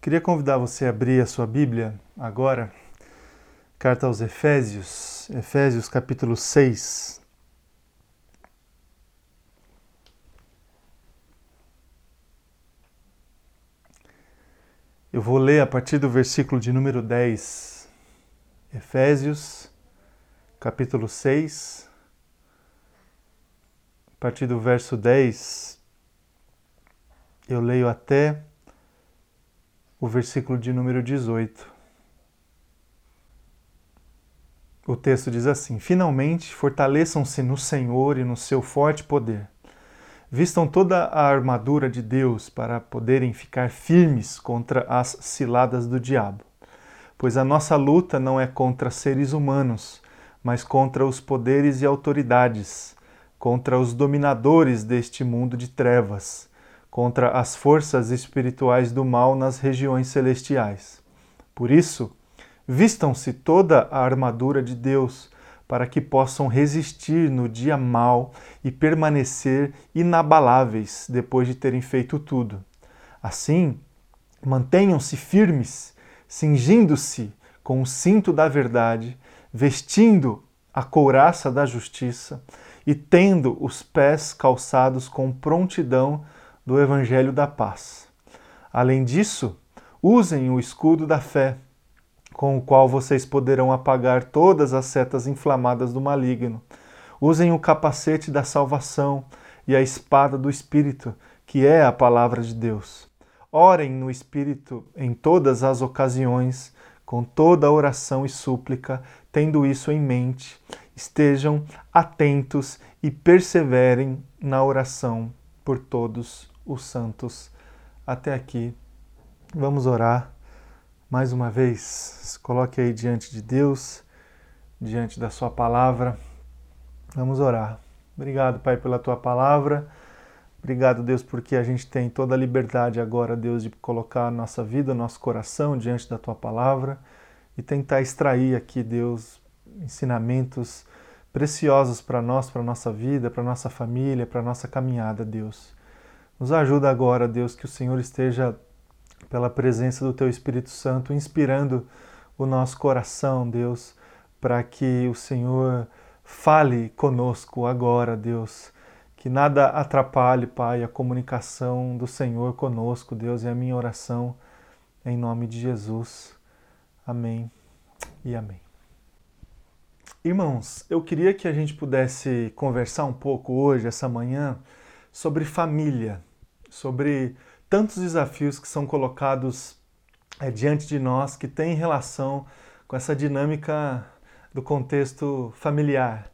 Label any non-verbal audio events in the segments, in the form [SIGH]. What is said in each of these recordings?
Queria convidar você a abrir a sua Bíblia agora, carta aos Efésios, Efésios capítulo 6. Eu vou ler a partir do versículo de número 10, Efésios, capítulo 6, a partir do verso 10, eu leio até o versículo de número 18. O texto diz assim: Finalmente, fortaleçam-se no Senhor e no seu forte poder Vistam toda a armadura de Deus para poderem ficar firmes contra as ciladas do diabo. Pois a nossa luta não é contra seres humanos, mas contra os poderes e autoridades, contra os dominadores deste mundo de trevas, contra as forças espirituais do mal nas regiões celestiais. Por isso, vistam-se toda a armadura de Deus para que possam resistir no dia mau e permanecer inabaláveis depois de terem feito tudo. Assim, mantenham-se firmes, cingindo-se com o cinto da verdade, vestindo a couraça da justiça e tendo os pés calçados com prontidão do evangelho da paz. Além disso, usem o escudo da fé com o qual vocês poderão apagar todas as setas inflamadas do maligno. Usem o capacete da salvação e a espada do Espírito, que é a palavra de Deus. Orem no Espírito em todas as ocasiões, com toda oração e súplica, tendo isso em mente. Estejam atentos e perseverem na oração por todos os santos. Até aqui. Vamos orar mais uma vez, se coloque aí diante de Deus, diante da Sua palavra. Vamos orar. Obrigado, Pai, pela Tua palavra. Obrigado, Deus, porque a gente tem toda a liberdade agora, Deus, de colocar a nossa vida, nosso coração diante da Tua palavra e tentar extrair aqui, Deus, ensinamentos preciosos para nós, para a nossa vida, para a nossa família, para a nossa caminhada, Deus. Nos ajuda agora, Deus, que o Senhor esteja pela presença do Teu Espírito Santo, inspirando o nosso coração, Deus, para que o Senhor fale conosco agora, Deus. Que nada atrapalhe, Pai, a comunicação do Senhor conosco, Deus, é a minha oração em nome de Jesus. Amém e amém. Irmãos, eu queria que a gente pudesse conversar um pouco hoje, essa manhã, sobre família, sobre tantos desafios que são colocados é, diante de nós que têm relação com essa dinâmica do contexto familiar.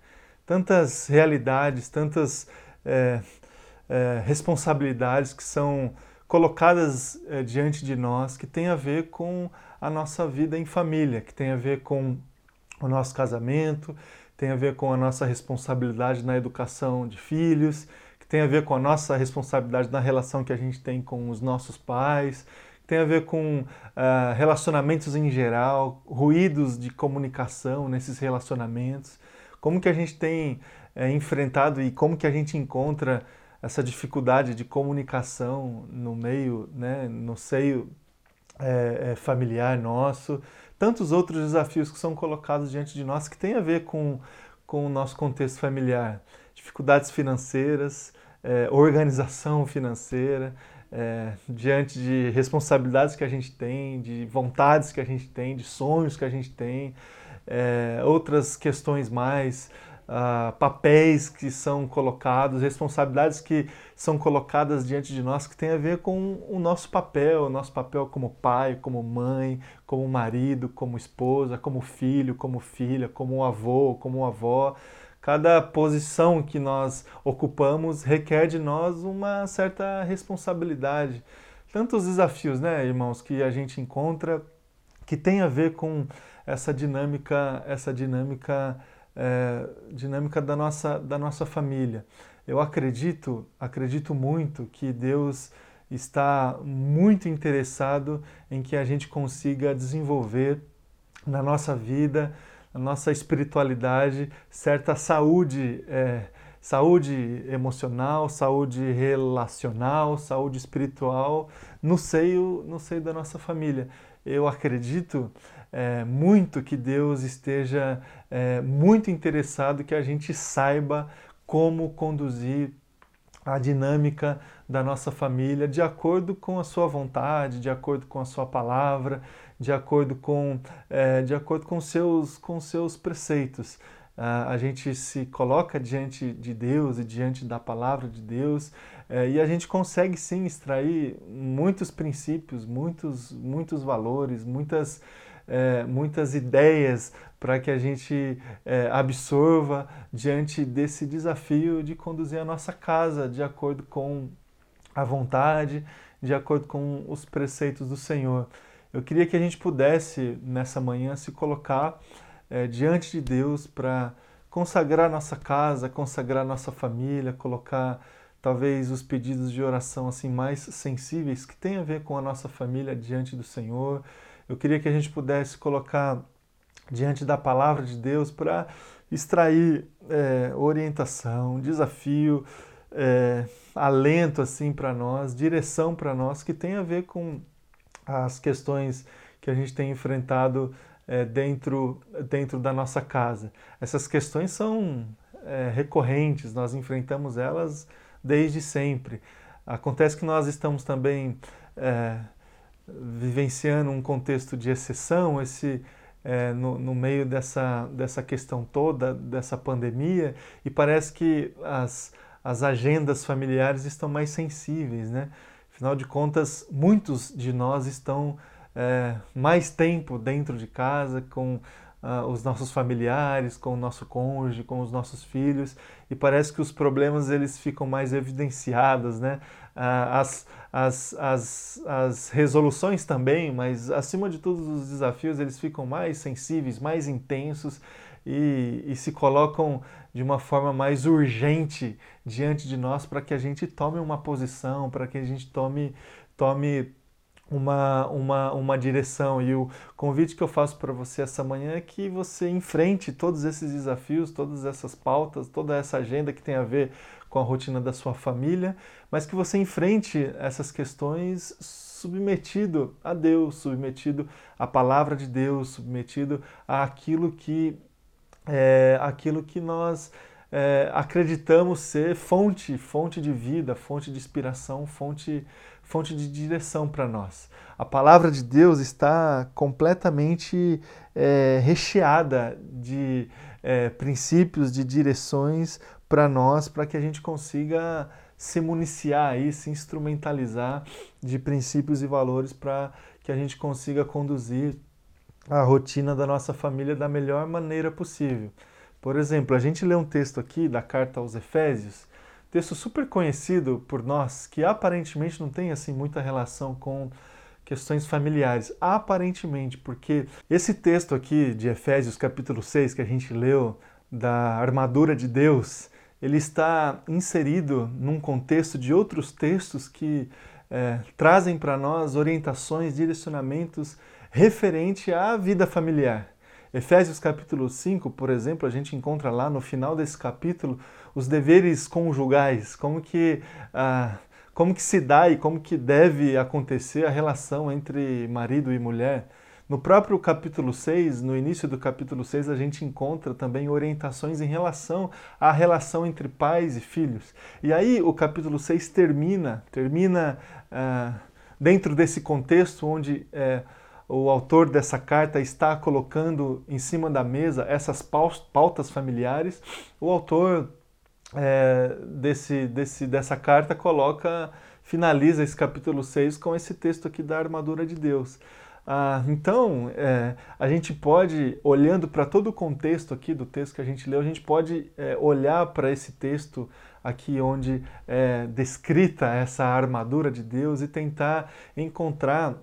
Tantas realidades, tantas é, é, responsabilidades que são colocadas é, diante de nós que tem a ver com a nossa vida em família, que tem a ver com o nosso casamento, tem a ver com a nossa responsabilidade na educação de filhos, que tem a ver com a nossa responsabilidade na relação que a gente tem com os nossos pais, que tem a ver com uh, relacionamentos em geral, ruídos de comunicação nesses relacionamentos, como que a gente tem uh, enfrentado e como que a gente encontra essa dificuldade de comunicação no meio, né, no seio é, é, familiar nosso, tantos outros desafios que são colocados diante de nós que tem a ver com, com o nosso contexto familiar. Dificuldades financeiras, é, organização financeira, é, diante de responsabilidades que a gente tem, de vontades que a gente tem, de sonhos que a gente tem, é, outras questões mais, uh, papéis que são colocados, responsabilidades que são colocadas diante de nós que tem a ver com o nosso papel, o nosso papel como pai, como mãe, como marido, como esposa, como filho, como filha, como avô, como avó. Cada posição que nós ocupamos requer de nós uma certa responsabilidade. Tantos desafios, né, irmãos, que a gente encontra que tem a ver com essa dinâmica, essa dinâmica, é, dinâmica da nossa, da nossa família. Eu acredito, acredito muito que Deus está muito interessado em que a gente consiga desenvolver na nossa vida a nossa espiritualidade, certa saúde, é, saúde emocional, saúde relacional, saúde espiritual no seio, no seio da nossa família. Eu acredito é, muito que Deus esteja é, muito interessado que a gente saiba como conduzir a dinâmica da nossa família de acordo com a sua vontade, de acordo com a sua palavra, de acordo com, é, de acordo com seus, com seus preceitos. Uh, a gente se coloca diante de Deus e diante da palavra de Deus uh, e a gente consegue sim extrair muitos princípios, muitos, muitos valores, muitas, uh, muitas ideias para que a gente absorva diante desse desafio de conduzir a nossa casa de acordo com a vontade, de acordo com os preceitos do Senhor. Eu queria que a gente pudesse nessa manhã se colocar é, diante de Deus para consagrar nossa casa, consagrar nossa família, colocar talvez os pedidos de oração assim mais sensíveis que tem a ver com a nossa família diante do Senhor. Eu queria que a gente pudesse colocar diante da palavra de Deus para extrair é, orientação, desafio, é, alento assim para nós, direção para nós que tem a ver com as questões que a gente tem enfrentado é, dentro, dentro da nossa casa. Essas questões são é, recorrentes, nós enfrentamos elas desde sempre. Acontece que nós estamos também é, vivenciando um contexto de exceção, esse, é, no, no, meio dessa, dessa questão toda, dessa pandemia, e parece que as, as agendas familiares estão mais sensíveis, né? Afinal de contas, muitos de nós estão é, mais tempo dentro de casa com uh, os nossos familiares, com o nosso cônjuge, com os nossos filhos e parece que os problemas eles ficam mais evidenciados, né? Uh, as, as, as, as resoluções também, mas acima de tudo os desafios eles ficam mais sensíveis, mais intensos e, e se colocam de uma forma mais urgente diante de nós para que a gente tome uma posição, para que a gente tome, tome uma, uma, uma direção. E o convite que eu faço para você essa manhã é que você enfrente todos esses desafios, todas essas pautas, toda essa agenda que tem a ver com a rotina da sua família, mas que você enfrente essas questões submetido a Deus, submetido à palavra de Deus, submetido àquilo que é, aquilo que nós é, acreditamos ser fonte, fonte de vida, fonte de inspiração, fonte fonte de direção para nós. A palavra de Deus está completamente é, recheada de é, princípios, de direções para nós, para que a gente consiga se municiar aí, se instrumentalizar de princípios e valores para que a gente consiga conduzir a rotina da nossa família da melhor maneira possível. Por exemplo, a gente lê um texto aqui da carta aos Efésios, texto super conhecido por nós, que aparentemente não tem assim muita relação com questões familiares. Aparentemente, porque esse texto aqui de Efésios capítulo 6 que a gente leu da armadura de Deus, ele está inserido num contexto de outros textos que é, trazem para nós orientações, direcionamentos referente à vida familiar. Efésios capítulo 5, por exemplo, a gente encontra lá no final desse capítulo os deveres conjugais, como que, ah, como que se dá e como que deve acontecer a relação entre marido e mulher. No próprio capítulo 6, no início do capítulo 6, a gente encontra também orientações em relação à relação entre pais e filhos. E aí o capítulo 6 termina, termina ah, dentro desse contexto onde eh, o autor dessa carta está colocando em cima da mesa essas pautas familiares. O autor é, desse, desse, dessa carta coloca, finaliza esse capítulo 6 com esse texto aqui da armadura de Deus. Ah, então, é, a gente pode, olhando para todo o contexto aqui do texto que a gente leu, a gente pode é, olhar para esse texto aqui onde é descrita essa armadura de Deus e tentar encontrar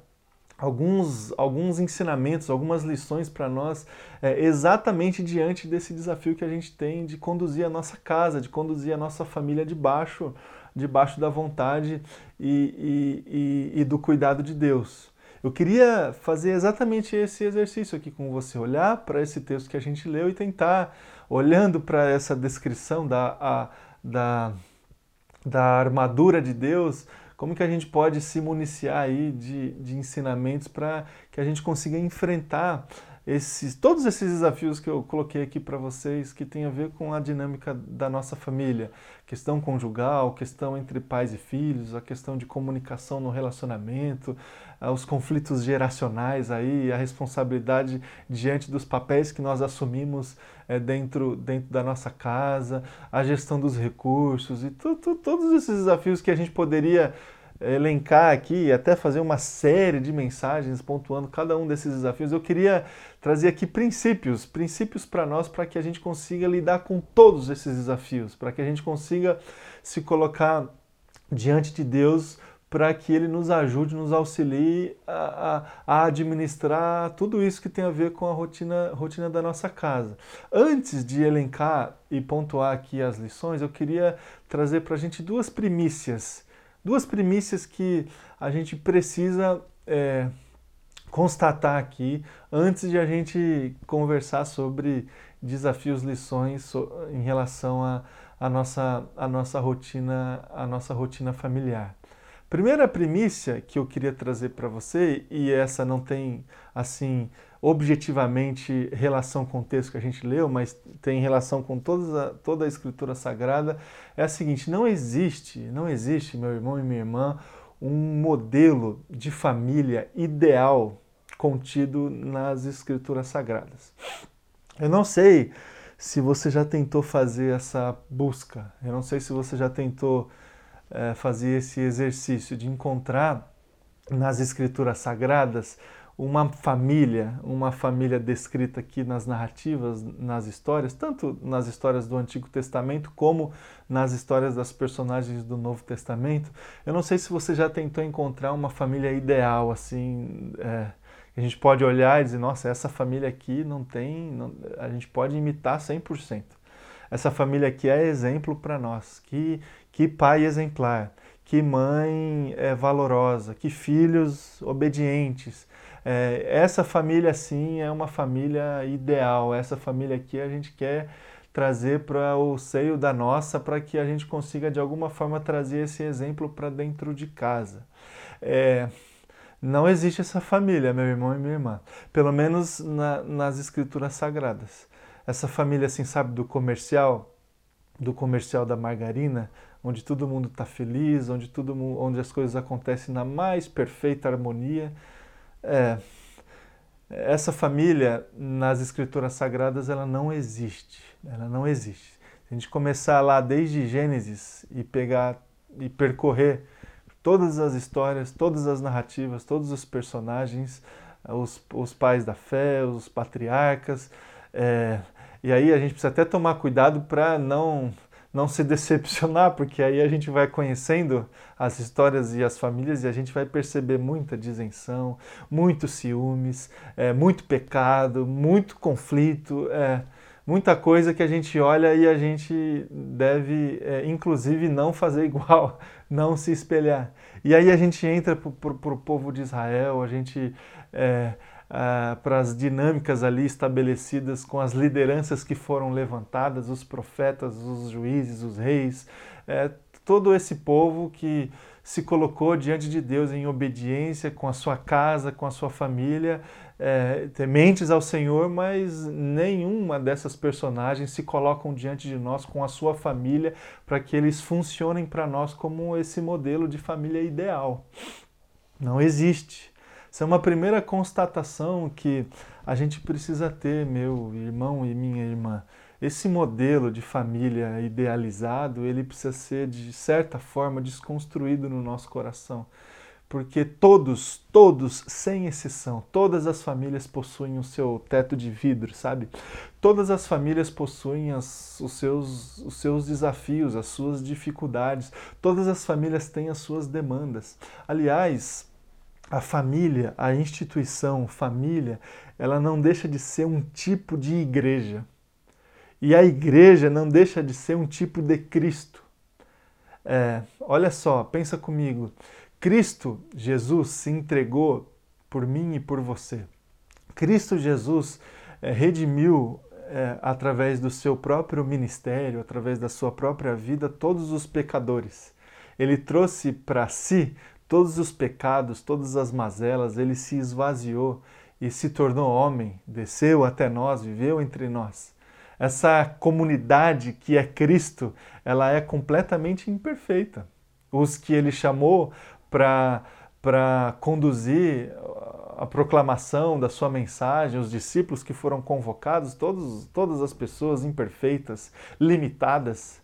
alguns, alguns ensinamentos, algumas lições para nós, é, exatamente diante desse desafio que a gente tem de conduzir a nossa casa, de conduzir a nossa família debaixo, debaixo da vontade e, e, e, e do cuidado de Deus. Eu queria fazer exatamente esse exercício aqui com você, olhar para esse texto que a gente leu e tentar, olhando para essa descrição da, a, da, da armadura de Deus, como que a gente pode se municiar aí de, de ensinamentos para que a gente consiga enfrentar esses, todos esses desafios que eu coloquei aqui para vocês que tem a ver com a dinâmica da nossa família, questão conjugal, questão entre pais e filhos, a questão de comunicação no relacionamento, ah, os conflitos geracionais aí, a responsabilidade diante dos papéis que nós assumimos é, dentro, dentro da nossa casa, a gestão dos recursos e tu, tu, todos esses desafios que a gente poderia elencar aqui, até fazer uma série de mensagens pontuando cada um desses desafios, eu queria trazer aqui princípios, princípios para nós, para que a gente consiga lidar com todos esses desafios, para que a gente consiga se colocar diante de Deus para que Ele nos ajude, nos auxilie a, a, a, administrar tudo isso que tem a ver com a rotina, rotina da nossa casa. Antes de elencar e pontuar aqui as lições, eu queria trazer para a gente duas primícias duas primícias que a gente precisa é, constatar aqui antes de a gente conversar sobre desafios, lições em relação à nossa, a nossa rotina, a nossa rotina familiar. Primeira primícia que eu queria trazer para você, e essa não tem assim objetivamente relação com o texto que a gente leu, mas tem relação com toda a, toda a escritura sagrada, é a seguinte: não existe, não existe, meu irmão e minha irmã, um modelo de família ideal contido nas escrituras sagradas. Eu não sei se você já tentou fazer essa busca, eu não sei se você já tentou é, fazer esse exercício de encontrar nas escrituras sagradas uma família, uma família descrita aqui nas narrativas, nas histórias, tanto nas histórias do Antigo Testamento como nas histórias das personagens do Novo Testamento. Eu não sei se você já tentou encontrar uma família ideal, assim, é, a gente pode olhar e dizer, nossa, essa família aqui não tem, não, a gente pode imitar 100%. Essa família aqui é exemplo para nós. Que, que pai exemplar, que mãe é valorosa, que filhos obedientes. É, essa família, sim, é uma família ideal. Essa família aqui a gente quer trazer para o seio da nossa para que a gente consiga, de alguma forma, trazer esse exemplo para dentro de casa. É, não existe essa família, meu irmão e minha irmã, pelo menos na, nas escrituras sagradas. Essa família, assim, sabe, do comercial, do comercial da margarina, onde todo mundo está feliz, onde, tudo, onde as coisas acontecem na mais perfeita harmonia. É, essa família nas escrituras sagradas ela não existe, ela não existe. Se a gente começar lá desde Gênesis e pegar e percorrer todas as histórias, todas as narrativas, todos os personagens, os, os pais da fé, os patriarcas, é, e aí a gente precisa até tomar cuidado para não não se decepcionar, porque aí a gente vai conhecendo as histórias e as famílias e a gente vai perceber muita disenção, muitos ciúmes, é, muito pecado, muito conflito, é, muita coisa que a gente olha e a gente deve, é, inclusive, não fazer igual, [LAUGHS] não se espelhar. E aí a gente entra para o povo de Israel, a gente ah, para as dinâmicas ali estabelecidas com as lideranças que foram levantadas, os profetas, os juízes, os reis, é, todo esse povo que se colocou diante de Deus em obediência com a sua casa, com a sua família, é, tementes ao Senhor, mas nenhuma dessas personagens se colocam diante de nós com a sua família para que eles funcionem para nós como esse modelo de família ideal. Não existe. Isso é uma primeira constatação que a gente precisa ter, meu irmão e minha irmã. Esse modelo de família idealizado, ele precisa ser de certa forma desconstruído no nosso coração. Porque todos, todos, sem exceção, todas as famílias possuem o seu teto de vidro, sabe? Todas as famílias possuem as, os, seus, os seus desafios, as suas dificuldades. Todas as famílias têm as suas demandas. Aliás, a família, a instituição família, ela não deixa de ser um tipo de igreja. E a igreja não deixa de ser um tipo de Cristo. É, olha só, pensa comigo. Cristo, Jesus, se entregou por mim e por você. Cristo Jesus é, redimiu é, através do seu próprio ministério, através da sua própria vida, todos os pecadores. Ele trouxe para si todos os pecados, todas as mazelas, ele se esvaziou e se tornou homem, desceu até nós, viveu entre nós. Essa comunidade que é Cristo, ela é completamente imperfeita. Os que ele chamou para conduzir a proclamação da sua mensagem, os discípulos que foram convocados, todos, todas as pessoas imperfeitas, limitadas.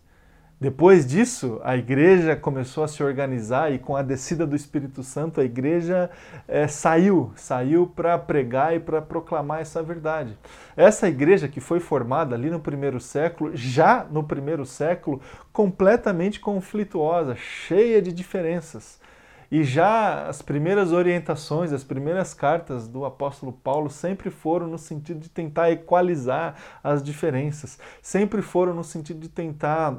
Depois disso, a igreja começou a se organizar e com a descida do Espírito Santo, a igreja é, saiu, saiu para pregar e para proclamar essa verdade. Essa igreja que foi formada ali no primeiro século, já no primeiro século, completamente conflituosa, cheia de diferenças. E já as primeiras orientações, as primeiras cartas do apóstolo Paulo sempre foram no sentido de tentar equalizar as diferenças, sempre foram no sentido de tentar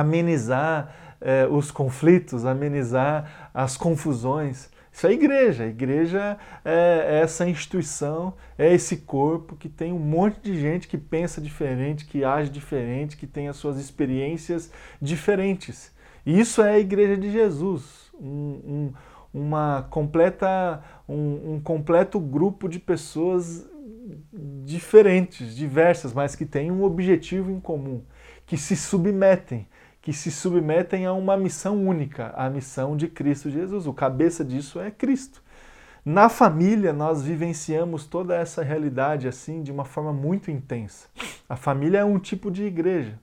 amenizar eh, os conflitos, amenizar as confusões. Isso é igreja. A igreja é essa instituição, é esse corpo que tem um monte de gente que pensa diferente, que age diferente, que tem as suas experiências diferentes. E isso é a igreja de Jesus um, um, uma completa, um, um completo grupo de pessoas diferentes, diversas, mas que têm um objetivo em comum, que se submetem, que se submetem a uma missão única, a missão de Cristo Jesus. O cabeça disso é Cristo. Na família, nós vivenciamos toda essa realidade assim de uma forma muito intensa. A família é um tipo de igreja.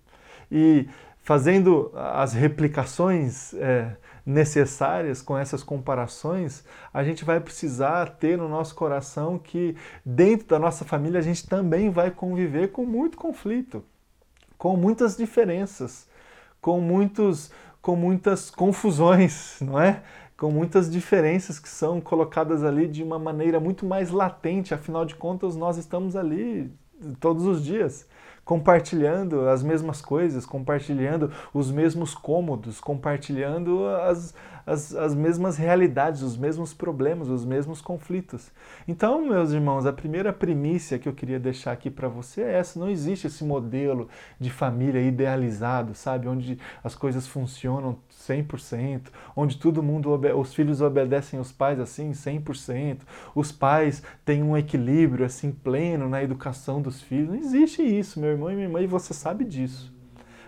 E fazendo as replicações é, necessárias com essas comparações, a gente vai precisar ter no nosso coração que dentro da nossa família a gente também vai conviver com muito conflito, com muitas diferenças, com muitos com muitas confusões, [LAUGHS] não é? Com muitas diferenças que são colocadas ali de uma maneira muito mais latente, afinal de contas nós estamos ali todos os dias compartilhando as mesmas coisas, compartilhando os mesmos cômodos, compartilhando as, as, as mesmas realidades, os mesmos problemas, os mesmos conflitos. Então, meus irmãos, a primeira primícia que eu queria deixar aqui para você é essa: não existe esse modelo de família idealizado, sabe? Onde as coisas funcionam 100%, onde todo mundo, os filhos obedecem os pais assim 100%, os pais têm um equilíbrio assim pleno na educação dos filhos. Não existe isso, meu irmão e minha irmã, e você sabe disso.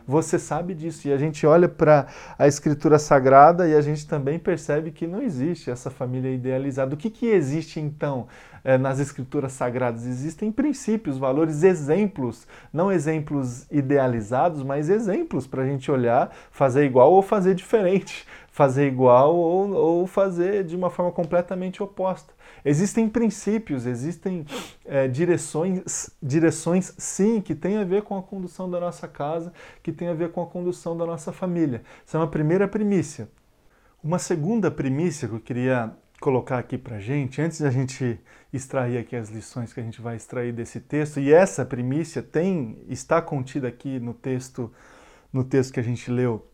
Você sabe disso. E a gente olha para a Escritura Sagrada e a gente também percebe que não existe essa família idealizada. O que, que existe então é, nas Escrituras Sagradas? Existem princípios, valores, exemplos. Não exemplos idealizados, mas exemplos para a gente olhar, fazer igual ou fazer diferente. Fazer igual ou, ou fazer de uma forma completamente oposta. Existem princípios, existem é, direções, direções, sim, que têm a ver com a condução da nossa casa, que têm a ver com a condução da nossa família. Essa é uma primeira primícia. Uma segunda primícia que eu queria colocar aqui para gente, antes da gente extrair aqui as lições que a gente vai extrair desse texto, e essa primícia tem está contida aqui no texto no texto que a gente leu,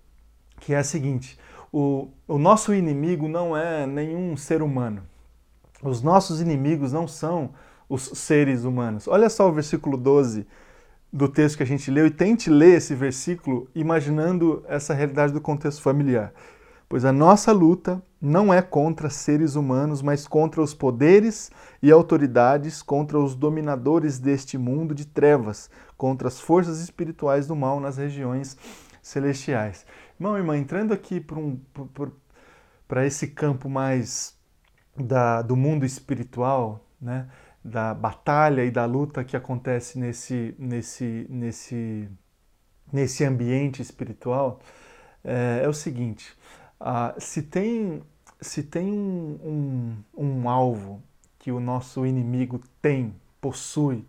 que é a seguinte: o, o nosso inimigo não é nenhum ser humano. Os nossos inimigos não são os seres humanos. Olha só o versículo 12 do texto que a gente leu e tente ler esse versículo imaginando essa realidade do contexto familiar. Pois a nossa luta não é contra seres humanos, mas contra os poderes e autoridades, contra os dominadores deste mundo de trevas, contra as forças espirituais do mal nas regiões celestiais. Irmão irmã, entrando aqui para um, esse campo mais da, do mundo espiritual, né? da batalha e da luta que acontece nesse, nesse, nesse, nesse ambiente espiritual, é, é o seguinte: se tem, se tem um, um, um alvo que o nosso inimigo tem, possui,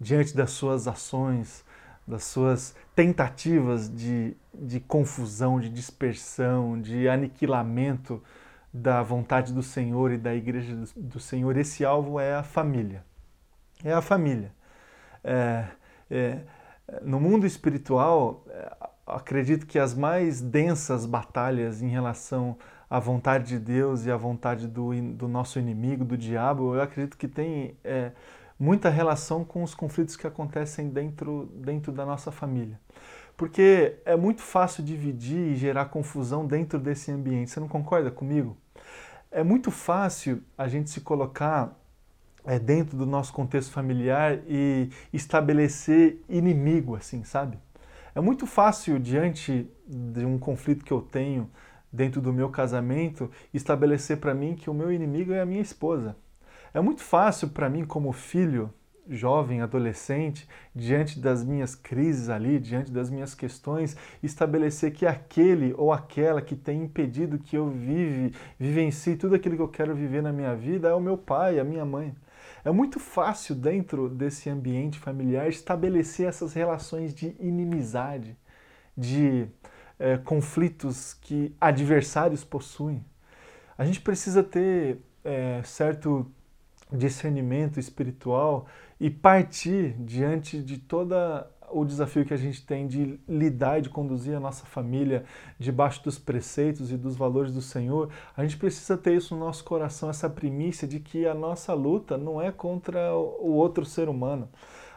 diante das suas ações, das suas tentativas de, de confusão, de dispersão, de aniquilamento da vontade do Senhor e da igreja do Senhor, esse alvo é a família. É a família. É, é, no mundo espiritual, é, acredito que as mais densas batalhas em relação à vontade de Deus e à vontade do, do nosso inimigo, do diabo, eu acredito que tem é, muita relação com os conflitos que acontecem dentro, dentro da nossa família. Porque é muito fácil dividir e gerar confusão dentro desse ambiente. Você não concorda comigo? É muito fácil a gente se colocar é, dentro do nosso contexto familiar e estabelecer inimigo, assim, sabe? É muito fácil, diante de um conflito que eu tenho dentro do meu casamento, estabelecer para mim que o meu inimigo é a minha esposa. É muito fácil para mim, como filho, jovem, adolescente, diante das minhas crises ali, diante das minhas questões, estabelecer que aquele ou aquela que tem impedido que eu vive, vivencie tudo aquilo que eu quero viver na minha vida é o meu pai, a minha mãe. É muito fácil dentro desse ambiente familiar estabelecer essas relações de inimizade, de é, conflitos que adversários possuem. A gente precisa ter é, certo discernimento espiritual e partir diante de toda o desafio que a gente tem de lidar e de conduzir a nossa família debaixo dos preceitos e dos valores do Senhor, a gente precisa ter isso no nosso coração, essa primícia de que a nossa luta não é contra o outro ser humano.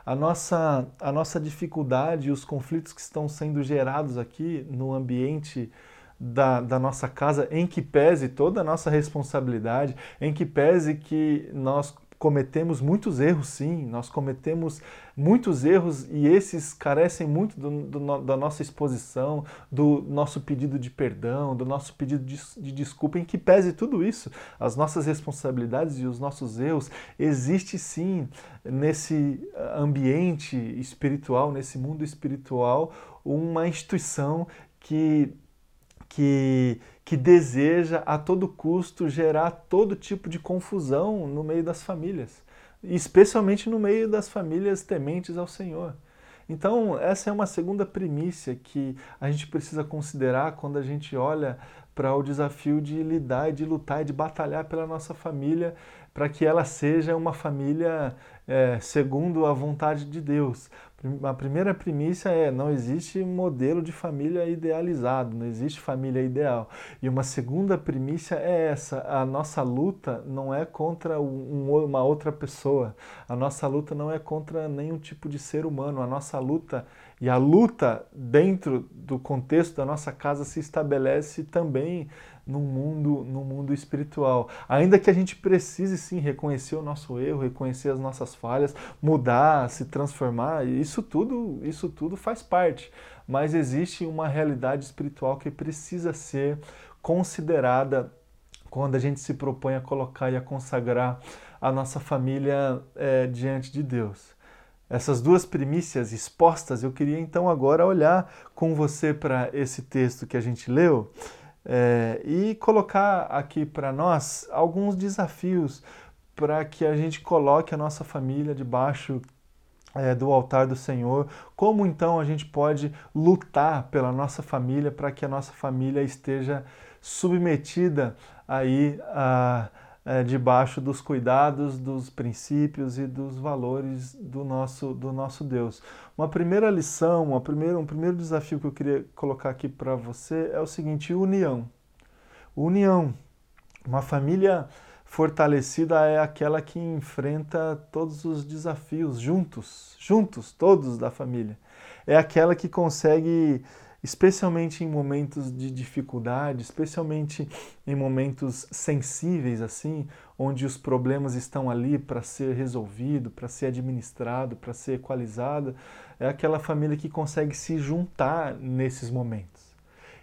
A nossa, a nossa dificuldade e os conflitos que estão sendo gerados aqui no ambiente da, da, nossa casa, em que pese toda a nossa responsabilidade, em que pese que nós cometemos muitos erros, sim, nós cometemos muitos erros e esses carecem muito do, do, da nossa exposição, do nosso pedido de perdão, do nosso pedido de, de, desculpa, em que pese tudo isso, as nossas responsabilidades e os nossos erros, existe sim nesse ambiente espiritual, nesse mundo espiritual, uma instituição que que, que deseja a todo custo gerar todo tipo de confusão no meio das famílias, especialmente no meio das famílias tementes ao Senhor. Então, essa é uma segunda primícia que a gente precisa considerar quando a gente olha para o desafio de lidar, de lutar de batalhar pela nossa família, para que ela seja uma família é, segundo a vontade de Deus, a primeira primícia é: não existe modelo de família idealizado, não existe família ideal. E uma segunda primícia é essa: a nossa luta não é contra um, uma outra pessoa, a nossa luta não é contra nenhum tipo de ser humano, a nossa luta e a luta dentro do contexto da nossa casa se estabelece também no mundo, no mundo espiritual. Ainda que a gente precise sim reconhecer o nosso erro, reconhecer as nossas falhas, mudar, se transformar, isso tudo, isso tudo faz parte. Mas existe uma realidade espiritual que precisa ser considerada quando a gente se propõe a colocar e a consagrar a nossa família é, diante de Deus. Essas duas primícias expostas, eu queria então agora olhar com você para esse texto que a gente leu é, e colocar aqui para nós alguns desafios para que a gente coloque a nossa família debaixo é, do altar do Senhor. Como então a gente pode lutar pela nossa família para que a nossa família esteja submetida aí a é, debaixo dos cuidados, dos princípios e dos valores do nosso, do nosso Deus. Uma primeira lição, uma primeira, um primeiro desafio que eu queria colocar aqui para você é o seguinte: união. União. Uma família fortalecida é aquela que enfrenta todos os desafios juntos, juntos, todos da família. É aquela que consegue especialmente em momentos de dificuldade, especialmente em momentos sensíveis assim, onde os problemas estão ali para ser resolvido, para ser administrado, para ser equalizado, é aquela família que consegue se juntar nesses momentos.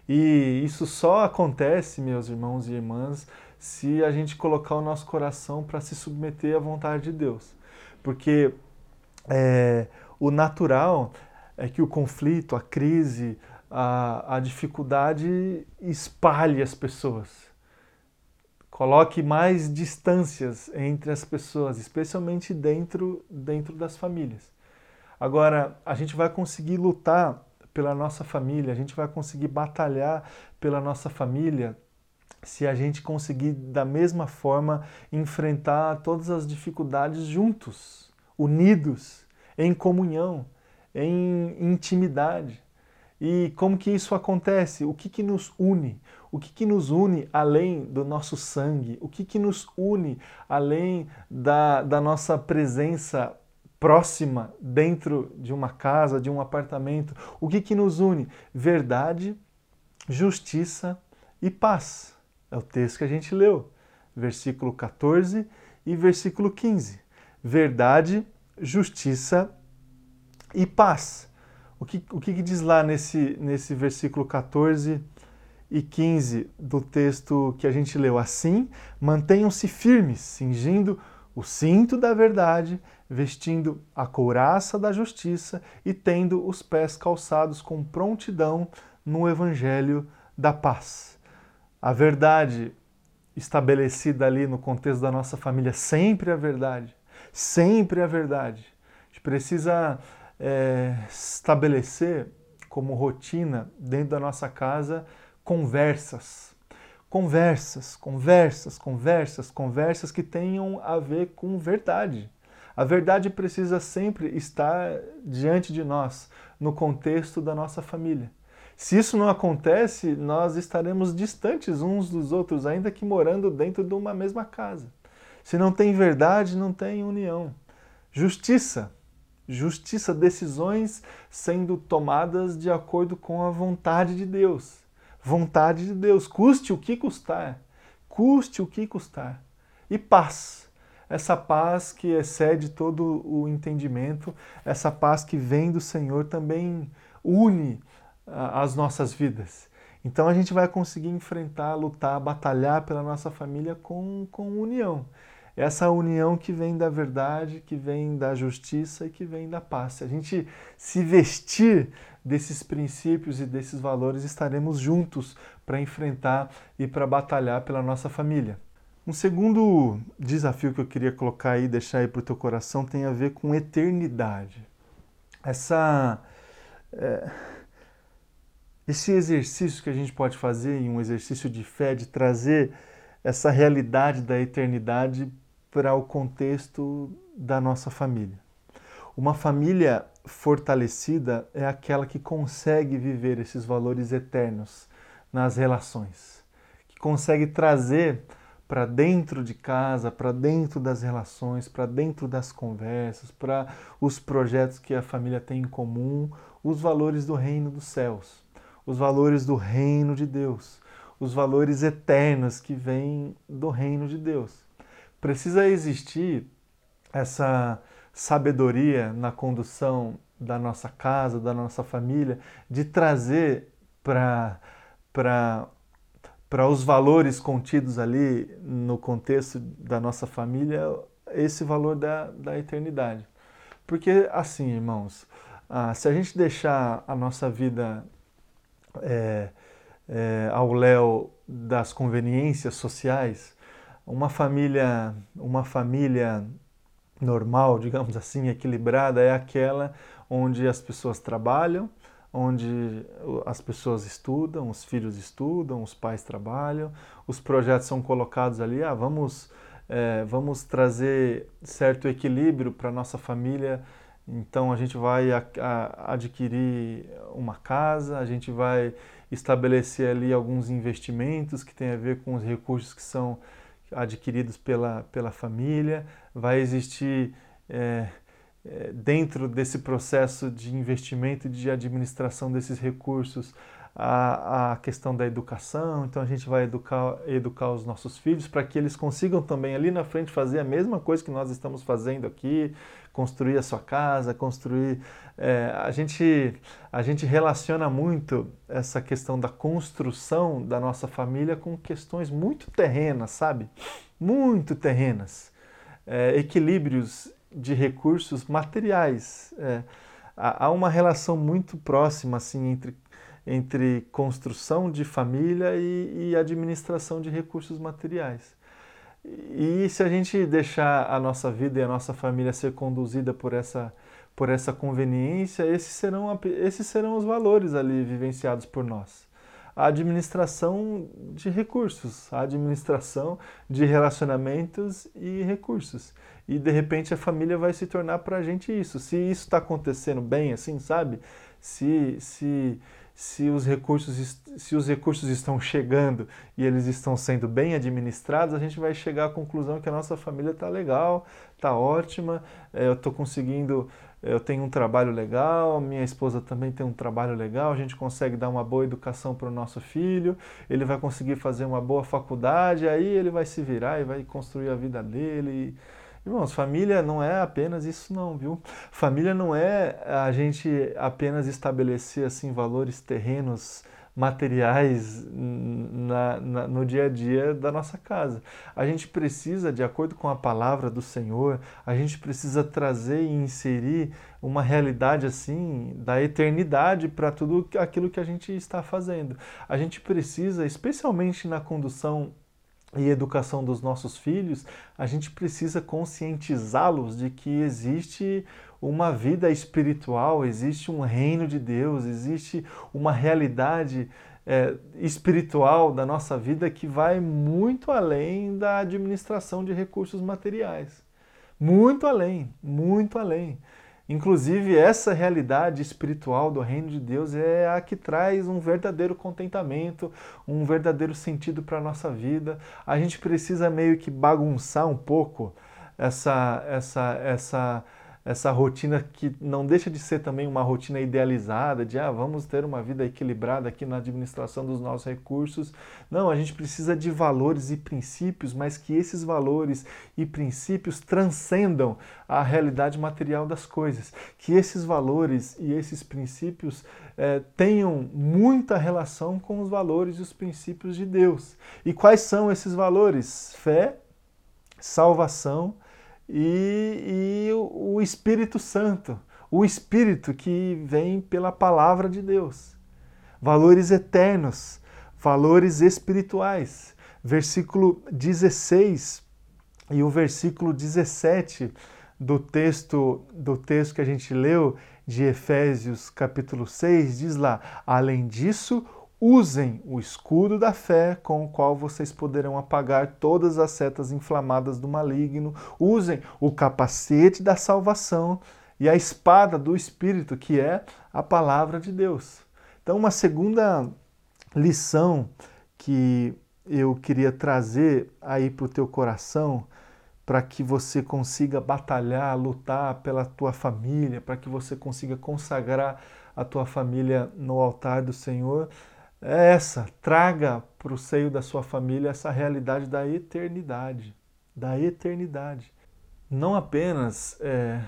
E isso só acontece, meus irmãos e irmãs, se a gente colocar o nosso coração para se submeter à vontade de Deus. Porque é, o natural é que o conflito, a crise, a, a dificuldade espalhe as pessoas. Coloque mais distâncias entre as pessoas, especialmente dentro, dentro das famílias. Agora, a gente vai conseguir lutar pela nossa família, a gente vai conseguir batalhar pela nossa família se a gente conseguir, da mesma forma, enfrentar todas as dificuldades juntos, unidos, em comunhão, em intimidade. E como que isso acontece? O que, que nos une? O que, que nos une além do nosso sangue? O que, que nos une além da, da nossa presença próxima dentro de uma casa, de um apartamento? O que, que nos une? Verdade, justiça e paz. É o texto que a gente leu, versículo 14 e versículo 15. Verdade, justiça e paz. O que, o que, diz lá nesse, nesse versículo 14 e 15 do texto que a gente leu? Assim, mantenham-se firmes, cingindo o cinto da verdade, vestindo a couraça da justiça e tendo os pés calçados com prontidão no evangelho da paz. A verdade estabelecida ali no contexto da nossa família, sempre a verdade, sempre a verdade. A gente precisa é, estabelecer como rotina dentro da nossa casa conversas. Conversas, conversas, conversas, conversas que tenham a ver com verdade. A verdade precisa sempre estar diante de nós, no contexto da nossa família. Se isso não acontece, nós estaremos distantes uns dos outros, ainda que morando dentro de uma mesma casa. Se não tem verdade, não tem união. Justiça Justiça, decisões sendo tomadas de acordo com a vontade de Deus. Vontade de Deus, custe o que custar. Custe o que custar. E paz. Essa paz que excede todo o entendimento, essa paz que vem do Senhor também une as nossas vidas. Então a gente vai conseguir enfrentar, lutar, batalhar pela nossa família com, com união essa união que vem da verdade, que vem da justiça e que vem da paz. Se a gente se vestir desses princípios e desses valores, estaremos juntos para enfrentar e para batalhar pela nossa família. Um segundo desafio que eu queria colocar aí, deixar aí para o teu coração, tem a ver com eternidade. Essa, é, esse exercício que a gente pode fazer, um exercício de fé, de trazer essa realidade da eternidade para o contexto da nossa família. Uma família fortalecida é aquela que consegue viver esses valores eternos nas relações, que consegue trazer para dentro de casa, para dentro das relações, para dentro das conversas, para os projetos que a família tem em comum, os valores do reino dos céus, os valores do reino de Deus, os valores eternos que vêm do reino de Deus. Precisa existir essa sabedoria na condução da nossa casa, da nossa família, de trazer para os valores contidos ali no contexto da nossa família esse valor da, da eternidade. Porque, assim, irmãos, ah, se a gente deixar a nossa vida é, é, ao léu das conveniências sociais, uma família, uma família normal, [LAUGHS] digamos assim, equilibrada, é aquela onde as pessoas trabalham, onde as pessoas estudam, os filhos estudam, os pais trabalham, os projetos são colocados ali, ah, vamos, é, vamos trazer certo equilíbrio para a nossa família, então a gente vai a, a, adquirir uma casa, a gente vai estabelecer ali alguns investimentos que têm a ver com os recursos que são adquiridos pela, pela família, vai existir é, é, dentro desse processo de investimento e de administração desses recursos a, a questão da educação, então a gente vai educar, educar os nossos filhos para que eles consigam também ali na frente fazer a mesma coisa que nós estamos fazendo aqui, construir a sua casa, construir. É, a, gente, a gente relaciona muito essa questão da construção da nossa família com questões muito terrenas, sabe? Muito terrenas. É, equilíbrios de recursos materiais. É, há uma relação muito próxima assim entre entre construção de família e, e administração de recursos materiais. E se a gente deixar a nossa vida e a nossa família ser conduzida por essa, por essa conveniência, esses serão, esses serão os valores ali vivenciados por nós. A administração de recursos, a administração de relacionamentos e recursos. E de repente a família vai se tornar para a gente isso. Se isso está acontecendo bem, assim, sabe? Se, se se os recursos, se os recursos estão chegando e eles estão sendo bem administrados, a gente vai chegar à conclusão que a nossa família está legal, está ótima, é, eu estou conseguindo, eu tenho um trabalho legal, minha esposa também tem um trabalho legal, a gente consegue dar uma boa educação para o nosso filho, ele vai conseguir fazer uma boa faculdade, aí ele vai se virar e vai construir a vida dele. Irmãos, família não é apenas isso não, viu? Família não é a gente apenas estabelecer assim valores terrenos, materiais na, na, no dia a dia da nossa casa. A gente precisa, de acordo com a palavra do Senhor, a gente precisa trazer e inserir uma realidade assim da eternidade para tudo aquilo que a gente está fazendo. A gente precisa, especialmente na condução e educação dos nossos filhos, a gente precisa conscientizá-los de que existe uma vida espiritual, existe um reino de Deus, existe uma realidade é, espiritual da nossa vida que vai muito além da administração de recursos materiais. Muito além, muito além. Inclusive, essa realidade espiritual do reino de Deus é a que traz um verdadeiro contentamento, um verdadeiro sentido para a nossa vida. A gente precisa meio que bagunçar um pouco essa, essa, essa essa rotina que não deixa de ser também uma rotina idealizada, de ah, vamos ter uma vida equilibrada aqui na administração dos nossos recursos. Não, a gente precisa de valores e princípios, mas que esses valores e princípios transcendam a realidade material das coisas. Que esses valores e esses princípios eh, tenham muita relação com os valores e os princípios de Deus. E quais são esses valores? Fé, salvação e, e o Espírito Santo, o Espírito que vem pela palavra de Deus. Valores eternos, valores espirituais. Versículo 16 e o versículo 17 do texto do texto que a gente leu de Efésios capítulo 6 diz lá: "Além disso, Usem o escudo da fé com o qual vocês poderão apagar todas as setas inflamadas do maligno. Usem o capacete da salvação e a espada do Espírito, que é a palavra de Deus. Então, uma segunda lição que eu queria trazer aí para o teu coração, para que você consiga batalhar, lutar pela tua família, para que você consiga consagrar a tua família no altar do Senhor, é essa, traga para o seio da sua família essa realidade da eternidade, da eternidade. Não apenas é,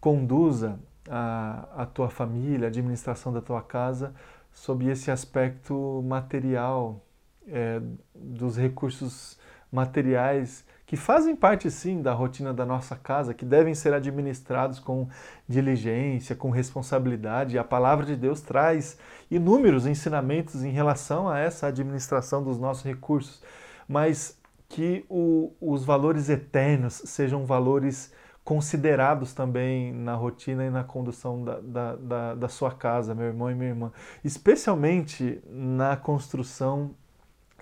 conduza a, a tua família, a administração da tua casa, sob esse aspecto material, é, dos recursos materiais que fazem parte sim da rotina da nossa casa, que devem ser administrados com diligência, com responsabilidade. A palavra de Deus traz inúmeros ensinamentos em relação a essa administração dos nossos recursos, mas que o, os valores eternos sejam valores considerados também na rotina e na condução da, da, da, da sua casa, meu irmão e minha irmã, especialmente na construção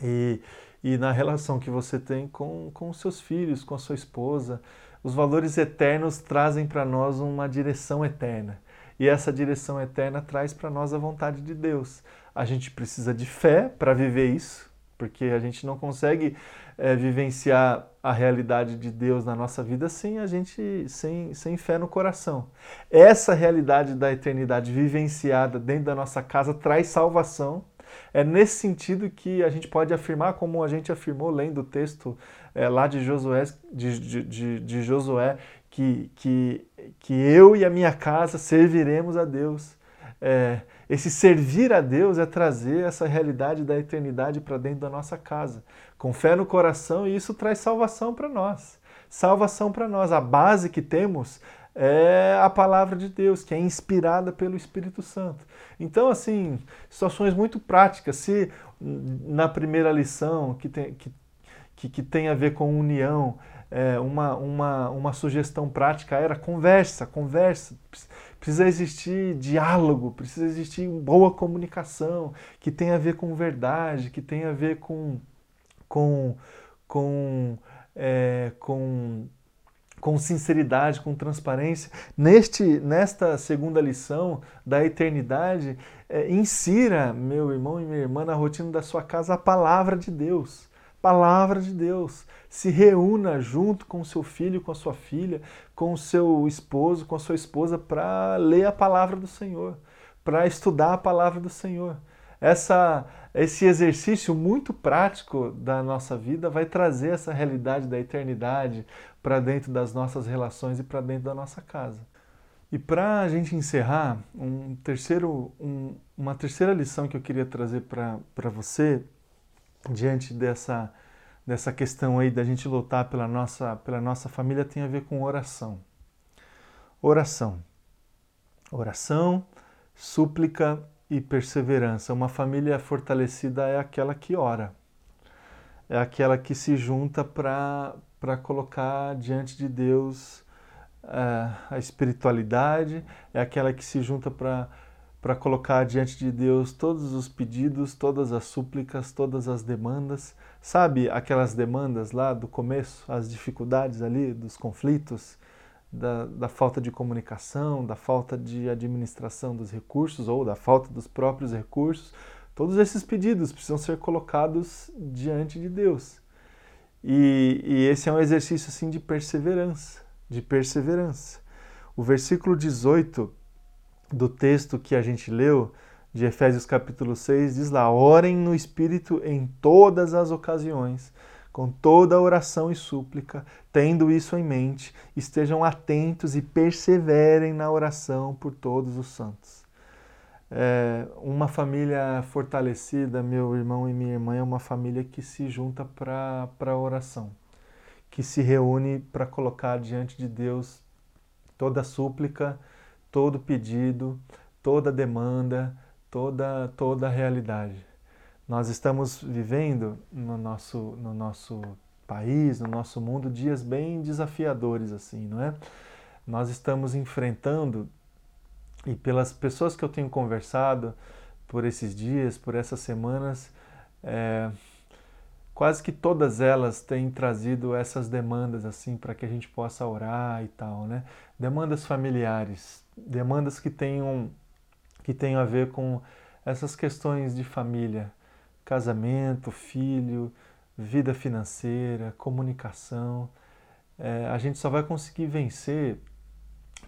e e na relação que você tem com, com os seus filhos, com a sua esposa. Os valores eternos trazem para nós uma direção eterna. E essa direção eterna traz para nós a vontade de Deus. A gente precisa de fé para viver isso, porque a gente não consegue é, vivenciar a realidade de Deus na nossa vida sem a gente sem, sem fé no coração. Essa realidade da eternidade vivenciada dentro da nossa casa traz salvação é nesse sentido que a gente pode afirmar, como a gente afirmou lendo o texto é, lá de Josué, de, de, de Josué que, que, que eu e a minha casa serviremos a Deus. É, esse servir a Deus é trazer essa realidade da eternidade para dentro da nossa casa, com fé no coração, e isso traz salvação para nós. Salvação para nós. A base que temos é a palavra de Deus, que é inspirada pelo Espírito Santo. Então, assim, situações muito práticas. Se na primeira lição, que tem, que, que, que tem a ver com união, é, uma, uma, uma sugestão prática era conversa, conversa. Precisa existir diálogo, precisa existir boa comunicação, que tem a ver com verdade, que tem a ver com, com, com, é, com com sinceridade, com transparência. Neste, nesta segunda lição da eternidade, é, insira, meu irmão e minha irmã, na rotina da sua casa a palavra de Deus. Palavra de Deus. Se reúna junto com seu filho, com a sua filha, com o seu esposo, com a sua esposa, para ler a palavra do Senhor, para estudar a palavra do Senhor. Essa, esse exercício muito prático da nossa vida vai trazer essa realidade da eternidade para dentro das nossas relações e para dentro da nossa casa. E para a gente encerrar, um terceiro, um, uma terceira lição que eu queria trazer para você, diante dessa, dessa questão aí da gente lutar pela nossa, pela nossa família, tem a ver com oração. Oração. Oração, súplica e perseverança. Uma família fortalecida é aquela que ora, é aquela que se junta para colocar diante de Deus uh, a espiritualidade, é aquela que se junta para colocar diante de Deus todos os pedidos, todas as súplicas, todas as demandas. Sabe aquelas demandas lá do começo, as dificuldades ali, dos conflitos? da, da, falta de comunicação, da falta de administração dos recursos ou da falta dos próprios recursos, todos esses pedidos precisam ser colocados diante de Deus. E, e esse é um exercício assim de perseverança, de perseverança. O versículo 18 do texto que a gente leu, de Efésios capítulo 6, diz lá: Orem no Espírito em todas as ocasiões com toda oração e súplica, tendo isso em mente, estejam atentos e perseverem na oração por todos os santos. É, uma família fortalecida, meu irmão e minha irmã, é uma família que se junta para a oração, que se reúne para colocar diante de Deus toda súplica, todo pedido, toda demanda, toda, toda realidade. Nós estamos vivendo no nosso, no nosso país, no nosso mundo, dias bem desafiadores, assim, não é? Nós estamos enfrentando, e pelas pessoas que eu tenho conversado por esses dias, por essas semanas, é, quase que todas elas têm trazido essas demandas assim para que a gente possa orar e tal, né? Demandas familiares, demandas que tenham que tenham a ver com essas questões de família, casamento, filho, vida financeira, comunicação. É, a gente só vai conseguir vencer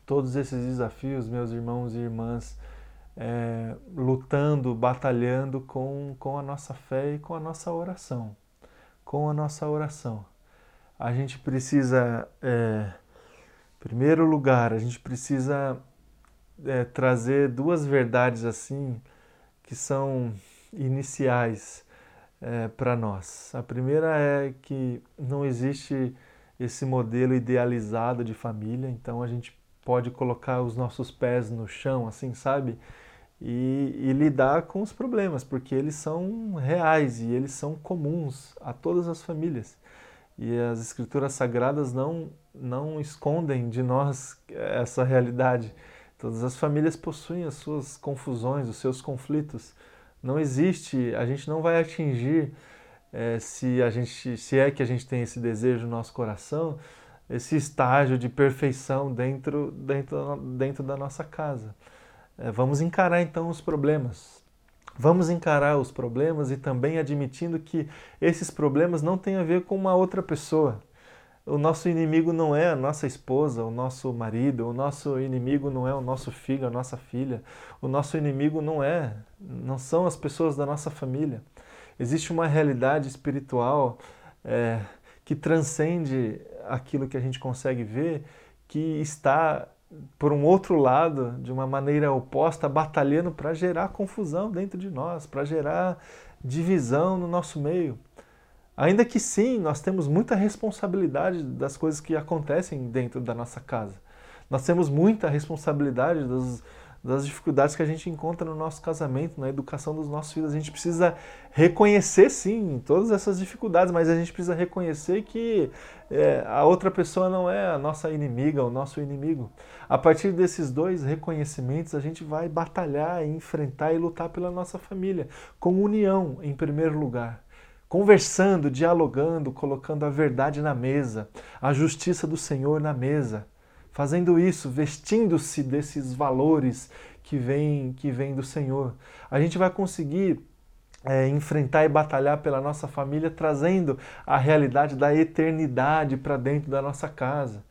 todos esses desafios, meus irmãos e irmãs, é, lutando, batalhando com, com a nossa fé e com a nossa oração. Com a nossa oração. A gente precisa, é, em primeiro lugar, a gente precisa é, trazer duas verdades assim que são iniciais é, para nós. A primeira é que não existe esse modelo idealizado de família, então a gente pode colocar os nossos pés no chão, assim, sabe? E, e, lidar com os problemas, porque eles são reais e eles são comuns a todas as famílias. E as escrituras sagradas não, não escondem de nós essa realidade. Todas as famílias possuem as suas confusões, os seus conflitos. Não existe, a gente não vai atingir, é, se, a gente, se é que a gente tem esse desejo no nosso coração, esse estágio de perfeição dentro, dentro, dentro da nossa casa. É, vamos encarar então os problemas. Vamos encarar os problemas e também admitindo que esses problemas não têm a ver com uma outra pessoa. O nosso inimigo não é a nossa esposa, o nosso marido, o nosso inimigo não é o nosso filho, a nossa filha. O nosso inimigo não é, não são as pessoas da nossa família. Existe uma realidade espiritual é, que transcende aquilo que a gente consegue ver, que está por um outro lado, de uma maneira oposta, batalhando para gerar confusão dentro de nós, para gerar divisão no nosso meio. Ainda que sim, nós temos muita responsabilidade das coisas que acontecem dentro da nossa casa. Nós temos muita responsabilidade das, das dificuldades que a gente encontra no nosso casamento, na educação dos nossos filhos. A gente precisa reconhecer, sim, todas essas dificuldades, mas a gente precisa reconhecer que é, a outra pessoa não é a nossa inimiga, o nosso inimigo. A partir desses dois reconhecimentos, a gente vai batalhar, enfrentar e lutar pela nossa família, com união, em primeiro lugar conversando, dialogando, colocando a verdade na mesa, a justiça do Senhor na mesa. Fazendo isso, vestindo-se desses valores que vêm que vem do Senhor. A gente vai conseguir é, enfrentar e batalhar pela nossa família, trazendo a realidade da eternidade para dentro da nossa casa.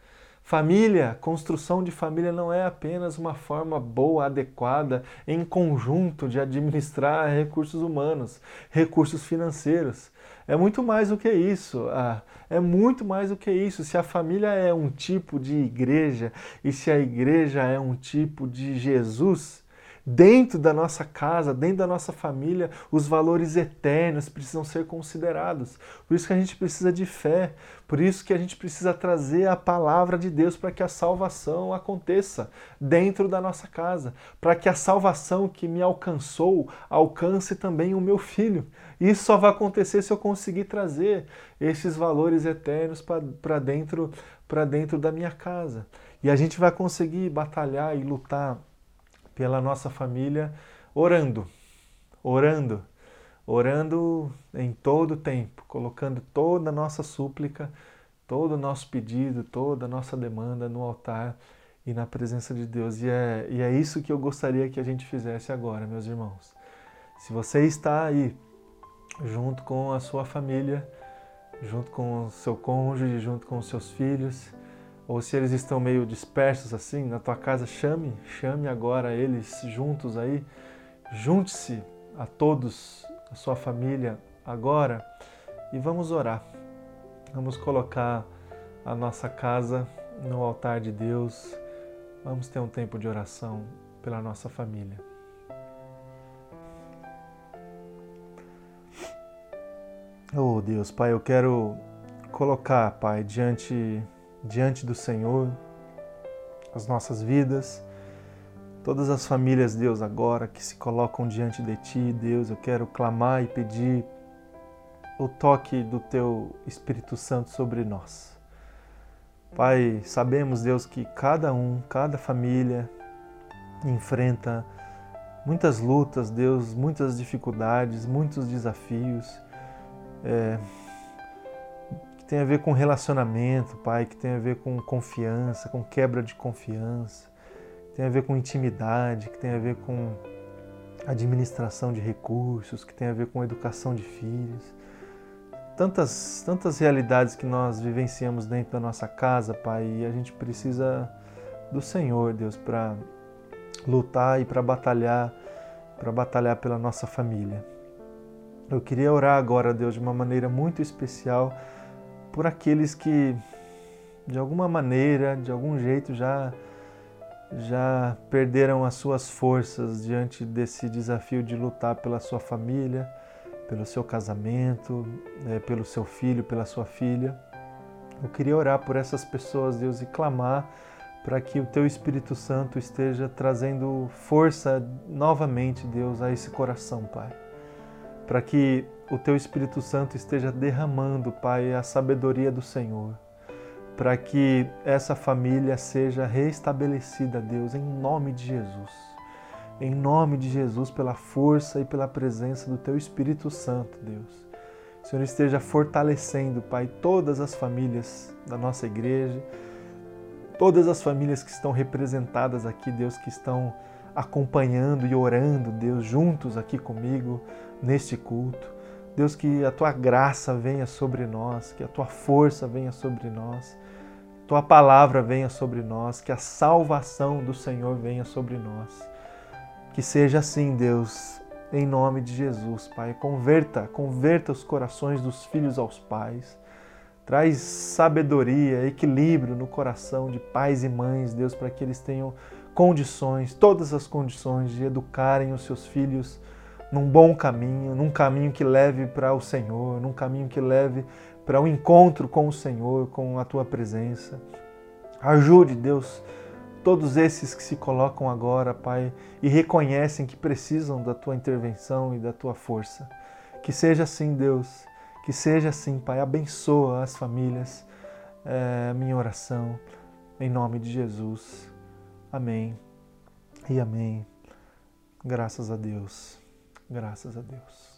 Família, construção de família não é apenas uma forma boa, adequada, em conjunto de administrar recursos humanos, recursos financeiros. É muito mais do que isso. Ah, é muito mais do que isso. Se a família é um tipo de igreja e se a igreja é um tipo de Jesus, dentro da nossa casa, dentro da nossa família, os valores eternos precisam ser considerados. Por isso que a gente precisa de fé, por isso que a gente precisa trazer a palavra de Deus para que a salvação aconteça dentro da nossa casa, para que a salvação que me alcançou alcance também o meu filho. Isso só vai acontecer se eu conseguir trazer esses valores eternos para dentro, dentro da minha casa. E a gente vai conseguir batalhar e lutar pela nossa família, orando, orando, orando em todo o tempo, colocando toda a nossa súplica, todo o nosso pedido, toda a nossa demanda no altar e na presença de Deus. E é, e é isso que eu gostaria que a gente fizesse agora, meus irmãos. Se você está aí, junto com a sua família, junto com o seu cônjuge, junto com os seus filhos, ou se eles estão meio dispersos assim na tua casa, chame, chame agora eles juntos aí, junte-se a todos, a sua família agora e vamos orar. Vamos colocar a nossa casa no altar de Deus. Vamos ter um tempo de oração pela nossa família. Oh Deus, Pai, eu quero colocar, Pai, diante diante do Senhor, as nossas vidas, todas as famílias, Deus, agora que se colocam diante de Ti, Deus, eu quero clamar e pedir o toque do Teu Espírito Santo sobre nós. Pai, sabemos, Deus, que cada um, cada família enfrenta muitas lutas, Deus, muitas dificuldades, muitos desafios. É, tem a ver com relacionamento, Pai, que tem a ver com confiança, com quebra de confiança, que tem a ver com intimidade, que tem a ver com administração de recursos, que tem a ver com educação de filhos. Tantas, tantas realidades que nós vivenciamos dentro da nossa casa, Pai, e a gente precisa do Senhor, Deus, para lutar e para batalhar, para batalhar pela nossa família. Eu queria orar agora, Deus, de uma maneira muito especial por aqueles que de alguma maneira, de algum jeito já já perderam as suas forças diante desse desafio de lutar pela sua família, pelo seu casamento, é, pelo seu filho, pela sua filha. Eu queria orar por essas pessoas, Deus, e clamar para que o Teu Espírito Santo esteja trazendo força novamente, Deus, a esse coração, Pai. Para que o teu Espírito Santo esteja derramando, Pai, a sabedoria do Senhor, para que essa família seja restabelecida, Deus, em nome de Jesus. Em nome de Jesus, pela força e pela presença do teu Espírito Santo, Deus. O Senhor esteja fortalecendo, Pai, todas as famílias da nossa igreja, todas as famílias que estão representadas aqui, Deus, que estão acompanhando e orando, Deus, juntos aqui comigo neste culto. Deus, que a tua graça venha sobre nós, que a tua força venha sobre nós, tua palavra venha sobre nós, que a salvação do Senhor venha sobre nós. Que seja assim, Deus, em nome de Jesus, Pai. Converta, converta os corações dos filhos aos pais. Traz sabedoria, equilíbrio no coração de pais e mães, Deus, para que eles tenham condições, todas as condições de educarem os seus filhos num bom caminho, num caminho que leve para o Senhor, num caminho que leve para o um encontro com o Senhor, com a tua presença. Ajude, Deus, todos esses que se colocam agora, Pai, e reconhecem que precisam da tua intervenção e da tua força. Que seja assim, Deus, que seja assim, Pai. Abençoa as famílias. É minha oração, em nome de Jesus. Amém e amém. Graças a Deus. Graças a Deus.